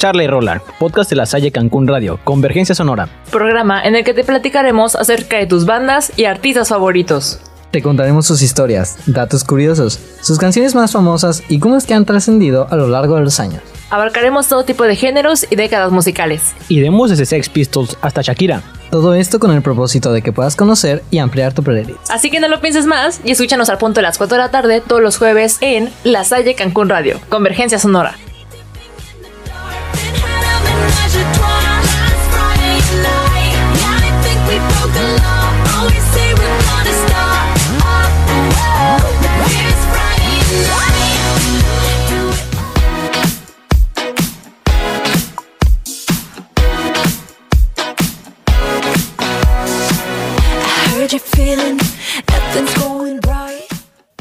Charla y Rola, podcast de la Salle Cancún Radio, Convergencia Sonora. Programa en el que te platicaremos acerca de tus bandas y artistas favoritos. Te contaremos sus historias, datos curiosos, sus canciones más famosas y cómo es que han trascendido a lo largo de los años. Abarcaremos todo tipo de géneros y décadas musicales. Iremos desde Sex Pistols hasta Shakira. Todo esto con el propósito de que puedas conocer y ampliar tu playlist. Así que no lo pienses más y escúchanos al punto de las 4 de la tarde todos los jueves en La Salle Cancún Radio, Convergencia Sonora.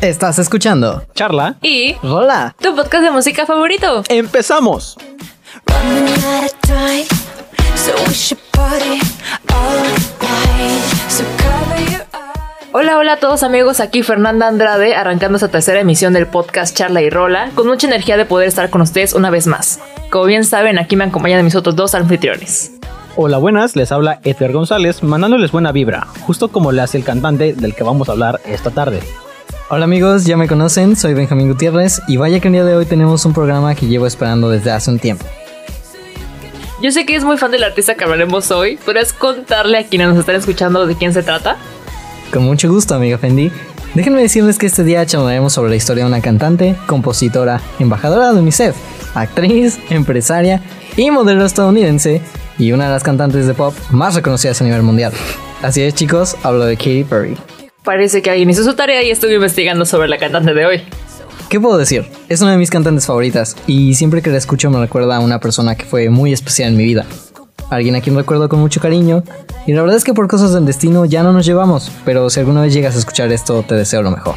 Estás escuchando Charla y Rola, tu podcast de música favorito. ¡Empezamos! Hola, hola a todos amigos, aquí Fernanda Andrade, arrancando esta tercera emisión del podcast Charla y Rola, con mucha energía de poder estar con ustedes una vez más. Como bien saben, aquí me acompañan mis otros dos anfitriones. Hola, buenas, les habla Edgar González, mandándoles buena vibra, justo como le hace el cantante del que vamos a hablar esta tarde. Hola amigos, ya me conocen, soy Benjamín Gutiérrez y vaya que el día de hoy tenemos un programa que llevo esperando desde hace un tiempo. Yo sé que es muy fan del artista que hablaremos hoy, ¿podrías contarle a quienes nos están escuchando de quién se trata? Con mucho gusto, amiga Fendi. Déjenme decirles que este día charlaremos sobre la historia de una cantante, compositora, embajadora de UNICEF, actriz, empresaria y modelo estadounidense y una de las cantantes de pop más reconocidas a nivel mundial. Así es chicos, hablo de Katy Perry. Parece que alguien hizo su tarea y estuve investigando sobre la cantante de hoy. ¿Qué puedo decir? Es una de mis cantantes favoritas y siempre que la escucho me recuerda a una persona que fue muy especial en mi vida. Alguien a quien recuerdo con mucho cariño y la verdad es que por cosas del destino ya no nos llevamos, pero si alguna vez llegas a escuchar esto te deseo lo mejor.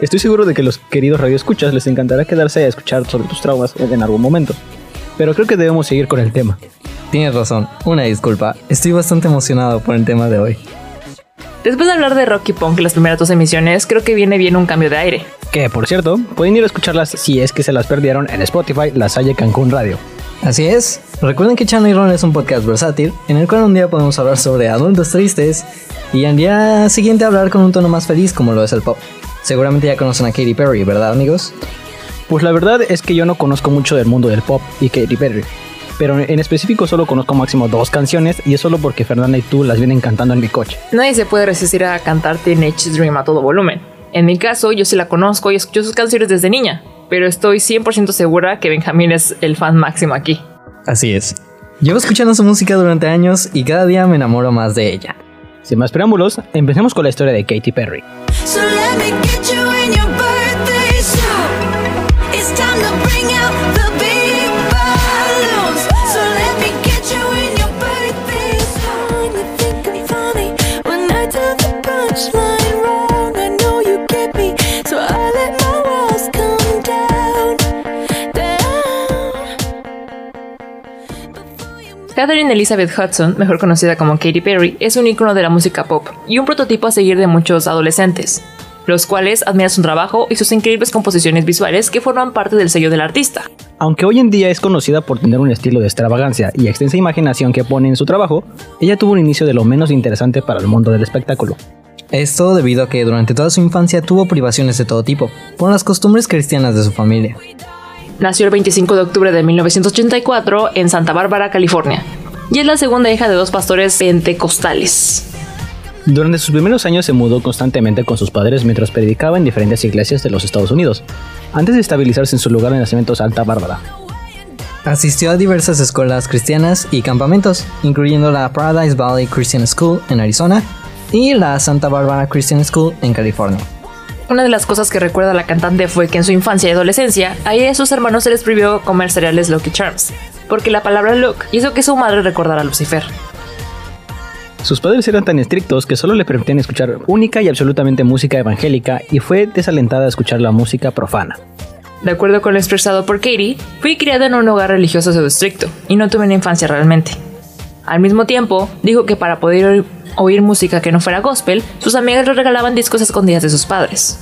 Estoy seguro de que los queridos radioescuchas les encantará quedarse a escuchar sobre tus traumas en algún momento, pero creo que debemos seguir con el tema. Tienes razón, una disculpa, estoy bastante emocionado por el tema de hoy. Después de hablar de Rocky Punk las primeras dos emisiones, creo que viene bien un cambio de aire. Que por cierto, pueden ir a escucharlas si es que se las perdieron en Spotify, La Salle Cancún Radio. Así es. Recuerden que Chana y Ron es un podcast versátil en el cual un día podemos hablar sobre adultos tristes y al día siguiente hablar con un tono más feliz como lo es el pop. Seguramente ya conocen a Katy Perry, ¿verdad amigos? Pues la verdad es que yo no conozco mucho del mundo del pop y Katy Perry. Pero en específico solo conozco máximo dos canciones y es solo porque Fernanda y tú las vienen cantando en mi coche. Nadie se puede resistir a cantar Teenage Dream a todo volumen. En mi caso, yo sí la conozco y escucho sus canciones desde niña, pero estoy 100% segura que Benjamín es el fan máximo aquí. Así es. Llevo escuchando su música durante años y cada día me enamoro más de ella. Sin más preámbulos, empecemos con la historia de Katy Perry. So Catherine Elizabeth Hudson, mejor conocida como Katy Perry, es un icono de la música pop y un prototipo a seguir de muchos adolescentes, los cuales admiran su trabajo y sus increíbles composiciones visuales que forman parte del sello del artista. Aunque hoy en día es conocida por tener un estilo de extravagancia y extensa imaginación que pone en su trabajo, ella tuvo un inicio de lo menos interesante para el mundo del espectáculo. Esto debido a que durante toda su infancia tuvo privaciones de todo tipo, por las costumbres cristianas de su familia. Nació el 25 de octubre de 1984 en Santa Bárbara, California, y es la segunda hija de dos pastores pentecostales. Durante sus primeros años se mudó constantemente con sus padres mientras predicaba en diferentes iglesias de los Estados Unidos, antes de estabilizarse en su lugar de nacimiento Santa Bárbara. Asistió a diversas escuelas cristianas y campamentos, incluyendo la Paradise Valley Christian School en Arizona y la Santa Barbara Christian School en California. Una de las cosas que recuerda la cantante fue que en su infancia y adolescencia, a ella y a sus hermanos se les prohibió comer cereales Lucky Charms, porque la palabra Luke hizo que su madre recordara a Lucifer. Sus padres eran tan estrictos que solo le permitían escuchar única y absolutamente música evangélica y fue desalentada a escuchar la música profana. De acuerdo con lo expresado por Katie, fui criada en un hogar religioso pseudo estricto y no tuve una infancia realmente. Al mismo tiempo, dijo que para poder oír, música que no fuera gospel, sus amigas le regalaban discos a escondidas de sus padres.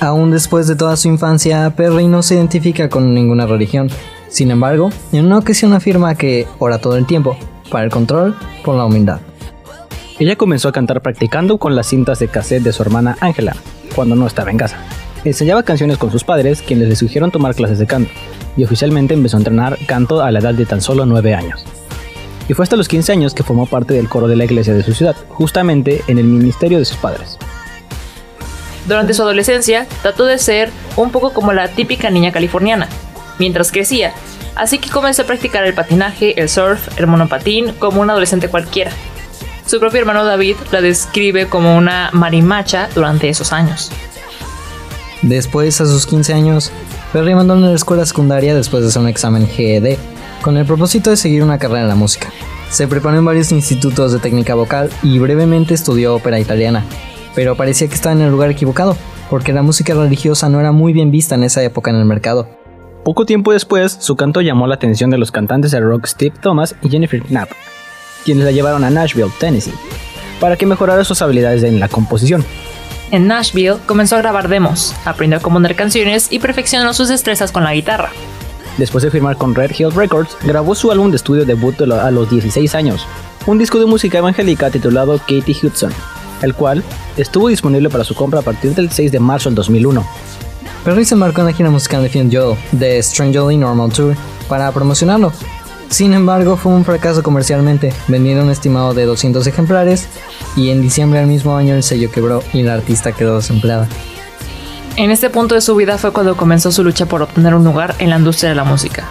Aún después de toda su infancia, Perry no se identifica con ninguna religión. Sin embargo, en una ocasión afirma que ora todo el tiempo, para el control, por la humildad. Ella comenzó a cantar practicando con las cintas de cassette de su hermana Angela, cuando no estaba en casa. Enseñaba canciones con sus padres, quienes le sugirieron tomar clases de canto, y oficialmente empezó a entrenar canto a la edad de tan solo 9 años. Y fue hasta los 15 años que formó parte del coro de la iglesia de su ciudad, justamente en el ministerio de sus padres. Durante su adolescencia, trató de ser un poco como la típica niña californiana, mientras crecía, así que comenzó a practicar el patinaje, el surf, el monopatín como un adolescente cualquiera. Su propio hermano David la describe como una marimacha durante esos años. Después, a sus 15 años, Perry abandonó la escuela secundaria después de hacer un examen GED, con el propósito de seguir una carrera en la música. Se preparó en varios institutos de técnica vocal y brevemente estudió ópera italiana, pero parecía que estaba en el lugar equivocado, porque la música religiosa no era muy bien vista en esa época en el mercado. Poco tiempo después, su canto llamó la atención de los cantantes de rock Steve Thomas y Jennifer Knapp, quienes la llevaron a Nashville, Tennessee, para que mejorara sus habilidades en la composición. En Nashville comenzó a grabar demos, aprendió a componer canciones y perfeccionó sus destrezas con la guitarra. Después de firmar con Red Hill Records, grabó su álbum de estudio debut de lo- a los 16 años, un disco de música evangélica titulado Katie Hudson, el cual estuvo disponible para su compra a partir del 6 de marzo del 2001. Perry se embarcó en la gira musical de Finn Joel, de Strangely Normal Tour, para promocionarlo. Sin embargo, fue un fracaso comercialmente, vendiendo un estimado de 200 ejemplares, y en diciembre del mismo año el sello quebró y la artista quedó desempleada. En este punto de su vida fue cuando comenzó su lucha por obtener un lugar en la industria de la música.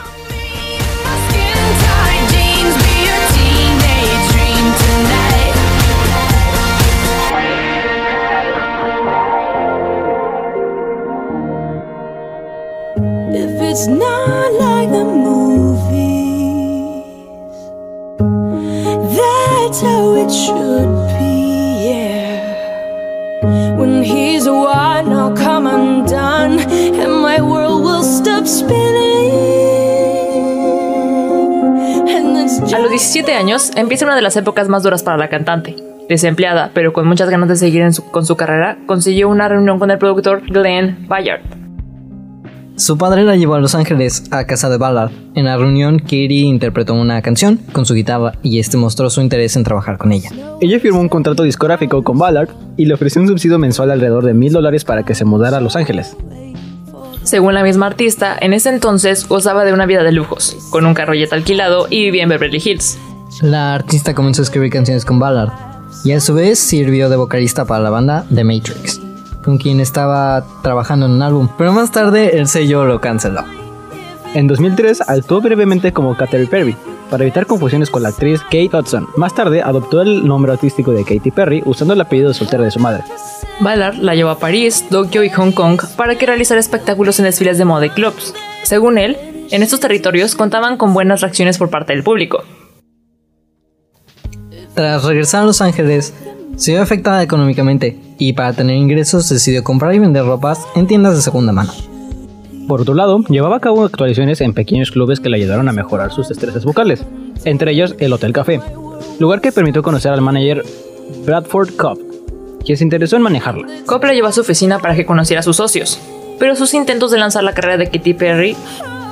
That's how it should be, yeah. When he's one, I'll come undone, and my world will stop spinning. A los 17 años empieza una de las épocas más duras para la cantante. Desempleada, pero con muchas ganas de seguir con su carrera, consiguió una reunión con el productor Glenn Bayard. Su padre la llevó a Los Ángeles, a casa de Ballard. En la reunión, Katie interpretó una canción con su guitarra y este mostró su interés en trabajar con ella. Ella firmó un contrato discográfico con Ballard y le ofreció un subsidio mensual alrededor de mil dólares para que se mudara a Los Ángeles. Según la misma artista, en ese entonces gozaba de una vida de lujos, con un carro jet alquilado y vivía en Beverly Hills. La artista comenzó a escribir canciones con Ballard y a su vez sirvió de vocalista para la banda The Matrix, con quien estaba trabajando en un álbum, pero más tarde el sello lo canceló. En 2003 actuó brevemente como Katy Perry, para evitar confusiones con la actriz Kate Hudson. Más tarde adoptó el nombre artístico de Katy Perry usando el apellido de soltera de su madre. Ballard la llevó a París, Tokio y Hong Kong para que realizara espectáculos en desfiles de moda y clubs. Según él, en estos territorios contaban con buenas reacciones por parte del público. Tras regresar a Los Ángeles, se vio afectada económicamente y para tener ingresos decidió comprar y vender ropas en tiendas de segunda mano. Por otro lado, llevaba a cabo actuaciones en pequeños clubes que le ayudaron a mejorar sus destrezas vocales, entre ellos el Hotel Café, lugar que permitió conocer al manager Bradford Cobb, quien se interesó en manejarla. Cobb la llevó a su oficina para que conociera a sus socios, pero sus intentos de lanzar la carrera de Katy Perry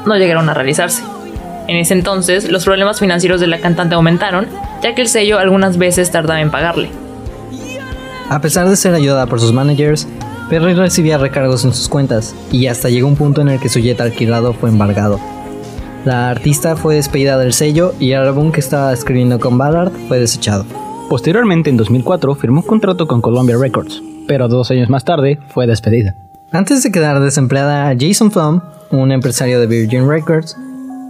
no llegaron a realizarse. En ese entonces, los problemas financieros de la cantante aumentaron, ya que el sello algunas veces tardaba en pagarle. A pesar de ser ayudada por sus managers, Perry recibía recargos en sus cuentas y hasta llegó un punto en el que su jet alquilado fue embargado. La artista fue despedida del sello y el álbum que estaba escribiendo con Ballard fue desechado. Posteriormente, en 2004, firmó un contrato con Columbia Records, pero dos años más tarde fue despedida. Antes de quedar desempleada, Jason Flum, un empresario de Virgin Records,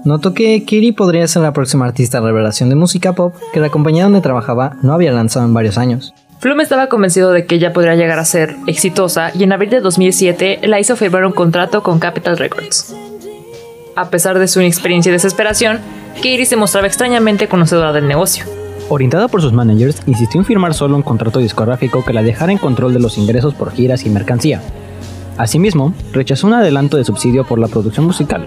notó que Katie podría ser la próxima artista revelación de música pop que la compañía donde trabajaba no había lanzado en varios años. Flum estaba convencido de que ella podría llegar a ser exitosa y en abril de 2007 la hizo firmar un contrato con Capitol Records. A pesar de su inexperiencia y desesperación, Katie se mostraba extrañamente conocedora del negocio. Orientada por sus managers, insistió en firmar solo un contrato discográfico que la dejara en control de los ingresos por giras y mercancía. Asimismo, rechazó un adelanto de subsidio por la producción musical,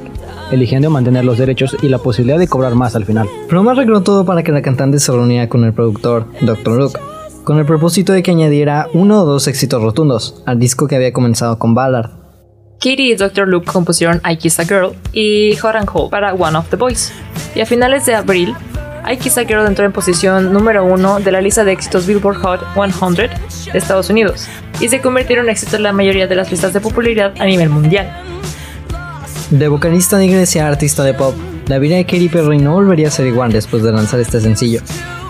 eligiendo mantener los derechos y la posibilidad de cobrar más al final. Flum arregló todo para que la cantante se reuniera con el productor, Dr. Luke, con el propósito de que añadiera uno o dos éxitos rotundos al disco que había comenzado con Ballard. Katie y Dr. Luke compusieron I Kiss a Girl y Hot and Cold para One of the Boys. Y a finales de abril, I Kiss a Girl entró en posición número uno de la lista de éxitos Billboard Hot 100 de Estados Unidos y se convirtió en éxito en la mayoría de las listas de popularidad a nivel mundial. De vocalista de iglesia a artista de pop, la vida de Katy Perry no volvería a ser igual después de lanzar este sencillo,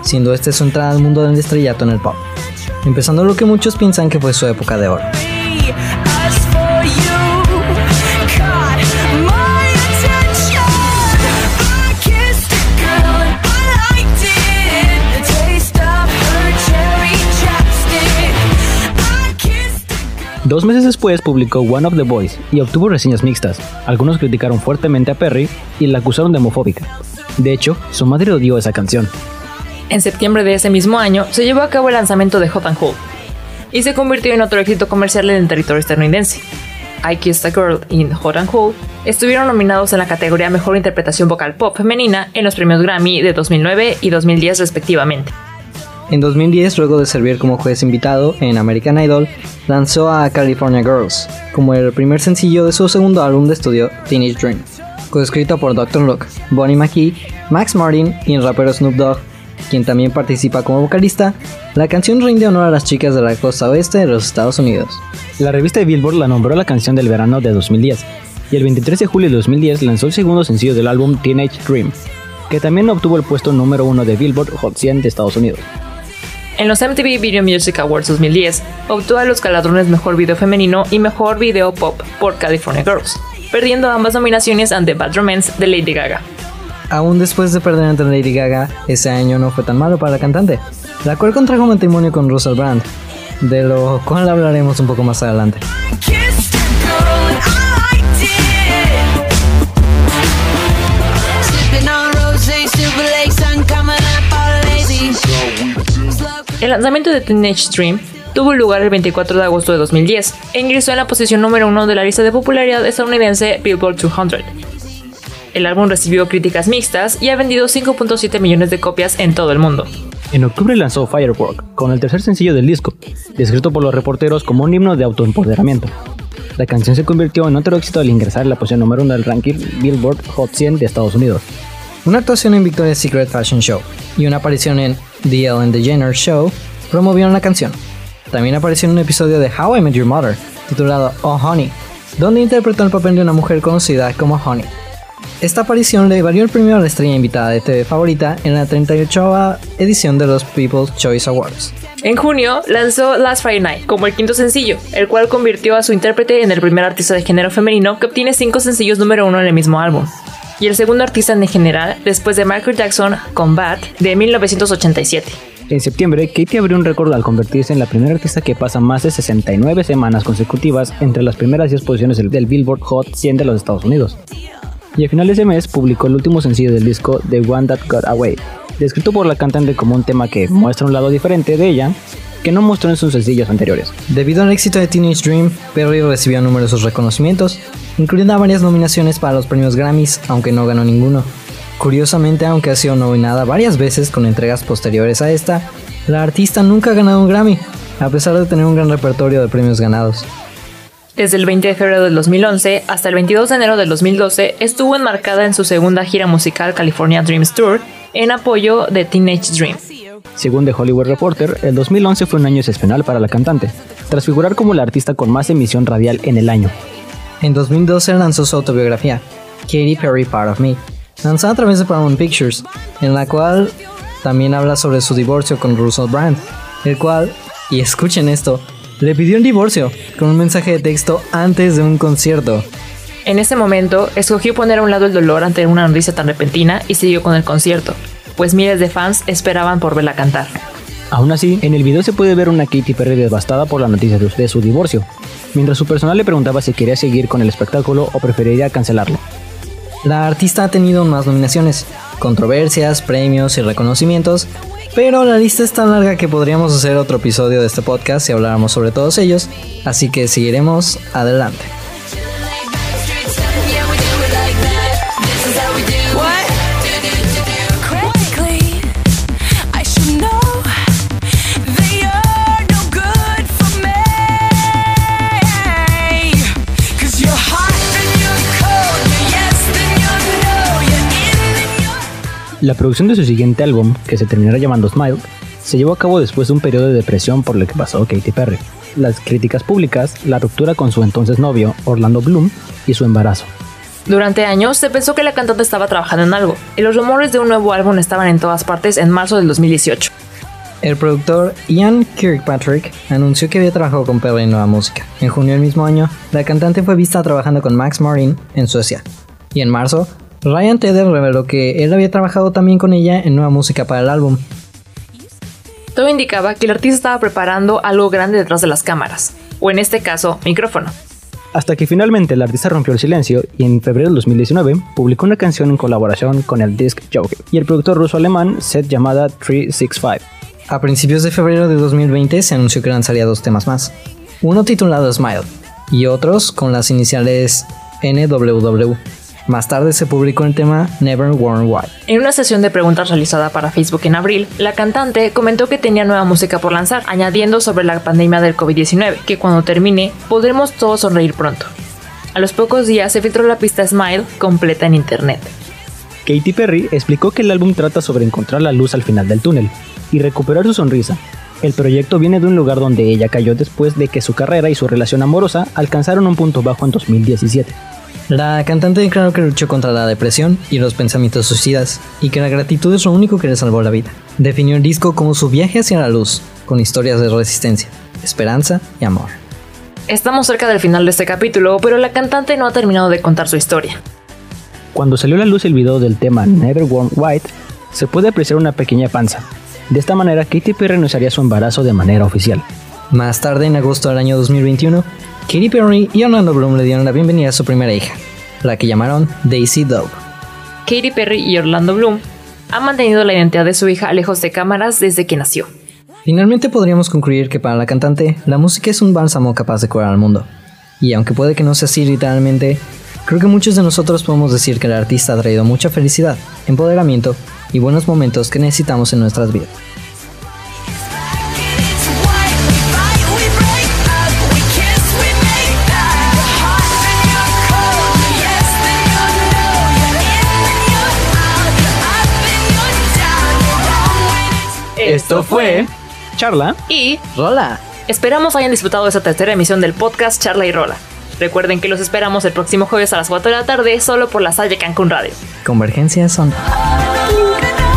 siendo este su entrada al mundo del estrellato en el pop, empezando lo que muchos piensan que fue su época de oro. Dos meses después publicó One of the Boys y obtuvo reseñas mixtas. Algunos criticaron fuertemente a Perry y la acusaron de homofóbica. De hecho, su madre odió esa canción. En septiembre de ese mismo año se llevó a cabo el lanzamiento de Hot and Cold y se convirtió en otro éxito comercial en el territorio estadounidense. I Kissed a Girl y Hot and Cold estuvieron nominados en la categoría Mejor Interpretación Vocal Pop Femenina en los premios Grammy de 2009 y 2010 respectivamente. En 2010, luego de servir como juez invitado en American Idol, lanzó a California Girls como el primer sencillo de su segundo álbum de estudio Teenage Dream, coescrito por Dr. Luke, Bonnie McKee, Max Martin y el rapero Snoop Dogg, quien también participa como vocalista. La canción rinde honor a las chicas de la costa oeste de los Estados Unidos. La revista de Billboard la nombró la canción del verano de 2010 y el 23 de julio de 2010 lanzó el segundo sencillo del álbum Teenage Dream, que también obtuvo el puesto número uno de Billboard Hot 100 de Estados Unidos. En los MTV Video Music Awards 2010, obtuvo los galardones Mejor Video Femenino y Mejor Video Pop por California Girls, perdiendo ambas nominaciones ante Bad Romance de Lady Gaga. Aún después de perder ante Lady Gaga, ese año no fue tan malo para la cantante, la cual contrajo matrimonio con Russell Brand, de lo cual hablaremos un poco más adelante. El lanzamiento de Teenage Dream tuvo lugar el 24 de agosto de 2010 e ingresó en la posición número uno de la lista de popularidad estadounidense Billboard 200. El álbum recibió críticas mixtas y ha vendido 5.7 millones de copias en todo el mundo. En octubre lanzó Firework, con el tercer sencillo del disco, descrito por los reporteros como un himno de autoempoderamiento. La canción se convirtió en otro éxito al ingresar en la posición número uno del ranking Billboard Hot 100 de Estados Unidos. Una actuación en Victoria's Secret Fashion Show y una aparición en The Ellen DeGeneres Show promovieron la canción. También apareció en un episodio de How I Met Your Mother, titulado Oh Honey, donde interpretó el papel de una mujer conocida como Honey. Esta aparición le valió el premio a la estrella invitada de TV favorita en la 38 edición de los People's Choice Awards. En junio lanzó Last Friday Night como el quinto sencillo, el cual convirtió a su intérprete en el primer artista de género femenino que obtiene cinco sencillos número uno en el mismo álbum. Y el segundo artista en general después de Michael Jackson con Bad de 1987. En septiembre, Katy abrió un récord al convertirse en la primera artista que pasa más de 69 semanas consecutivas entre las primeras 10 posiciones del, del Billboard Hot 100 de los Estados Unidos. Y a finales de mes publicó el último sencillo del disco The One That Got Away, descrito por la cantante como un tema que muestra un lado diferente de ella que no mostró en sus sencillos anteriores. Debido al éxito de Teenage Dream, Perry recibió numerosos reconocimientos, incluyendo varias nominaciones para los premios Grammys, aunque no ganó ninguno. Curiosamente, aunque ha sido nominada varias veces con entregas posteriores a esta, la artista nunca ha ganado un Grammy, a pesar de tener un gran repertorio de premios ganados. Desde el 20 de febrero del 2011 hasta el 22 de enero del 2012 estuvo enmarcada en su segunda gira musical California Dreams Tour en apoyo de Teenage Dream. Según The Hollywood Reporter, el 2011 fue un año excepcional para la cantante, tras figurar como la artista con más emisión radial en el año. En 2012 lanzó su autobiografía, Katy Perry Part of Me, lanzada a través de Paramount Pictures, en la cual también habla sobre su divorcio con Russell Brand, el cual, y escuchen esto, le pidió el divorcio con un mensaje de texto antes de un concierto. En ese momento, escogió poner a un lado el dolor ante una noticia tan repentina y siguió con el concierto, pues miles de fans esperaban por verla cantar. Aún así, en el video se puede ver una Katy Perry devastada por la noticia de de su divorcio, mientras su personal le preguntaba si quería seguir con el espectáculo o preferiría cancelarlo. La artista ha tenido más nominaciones, controversias, premios y reconocimientos, pero la lista es tan larga que podríamos hacer otro episodio de este podcast si habláramos sobre todos ellos, así que seguiremos adelante. La producción de su siguiente álbum, que se terminará llamando Smile, se llevó a cabo después de un periodo de depresión por el que pasó Katy Perry. Las críticas públicas, la ruptura con su entonces novio, Orlando Bloom, y su embarazo. Durante años se pensó que la cantante estaba trabajando en algo, y los rumores de un nuevo álbum estaban en todas partes en marzo del 2018. El productor Ian Kirkpatrick anunció que había trabajado con Perry en nueva música. En junio del mismo año, la cantante fue vista trabajando con Max Martin en Suecia. Y en marzo, Ryan Tedder reveló que él había trabajado también con ella en nueva música para el álbum. Todo indicaba que el artista estaba preparando algo grande detrás de las cámaras, o en este caso, micrófono. Hasta que finalmente el artista rompió el silencio y en febrero del 2019 publicó una canción en colaboración con el disc Joke y el productor ruso-alemán set llamada 365. A principios de febrero de 2020 se anunció que lanzaría dos temas más, uno titulado Smile y otros con las iniciales NWW. Más tarde se publicó el tema Never Worn White. En una sesión de preguntas realizada para Facebook en abril, la cantante comentó que tenía nueva música por lanzar, añadiendo sobre la pandemia del COVID-19, que cuando termine podremos todos sonreír pronto. A los pocos días se filtró la pista Smile completa en internet. Katy Perry explicó que el álbum trata sobre encontrar la luz al final del túnel y recuperar su sonrisa. El proyecto viene de un lugar donde ella cayó después de que su carrera y su relación amorosa alcanzaron un punto bajo en 2017. La cantante declaró que luchó contra la depresión y los pensamientos suicidas y que la gratitud es lo único que le salvó la vida. Definió el disco como su viaje hacia la luz, con historias de resistencia, esperanza y amor. Estamos cerca del final de este capítulo, pero la cantante no ha terminado de contar su historia. Cuando salió a la luz el video del tema Never Worn White, se puede apreciar una pequeña panza. De esta manera, Katy Perry anunciaría su embarazo de manera oficial. Más tarde, en agosto del año 2021, Katy Perry y Orlando Bloom le dieron la bienvenida a su primera hija, la que llamaron Daisy Dove. Katy Perry y Orlando Bloom han mantenido la identidad de su hija lejos de cámaras desde que nació. Finalmente podríamos concluir que para la cantante, la música es un bálsamo capaz de curar al mundo. Y aunque puede que no sea así literalmente, creo que muchos de nosotros podemos decir que el artista ha traído mucha felicidad, empoderamiento y buenos momentos que necesitamos en nuestras vidas. Esto fue Charla. Y ¡Rola! esperamos hayan disfrutado de esta tercera emisión del podcast Charla y Rola. Recuerden que los esperamos el próximo jueves a las 4 de la tarde solo por la Salle Cancún Radio. Convergencia son. all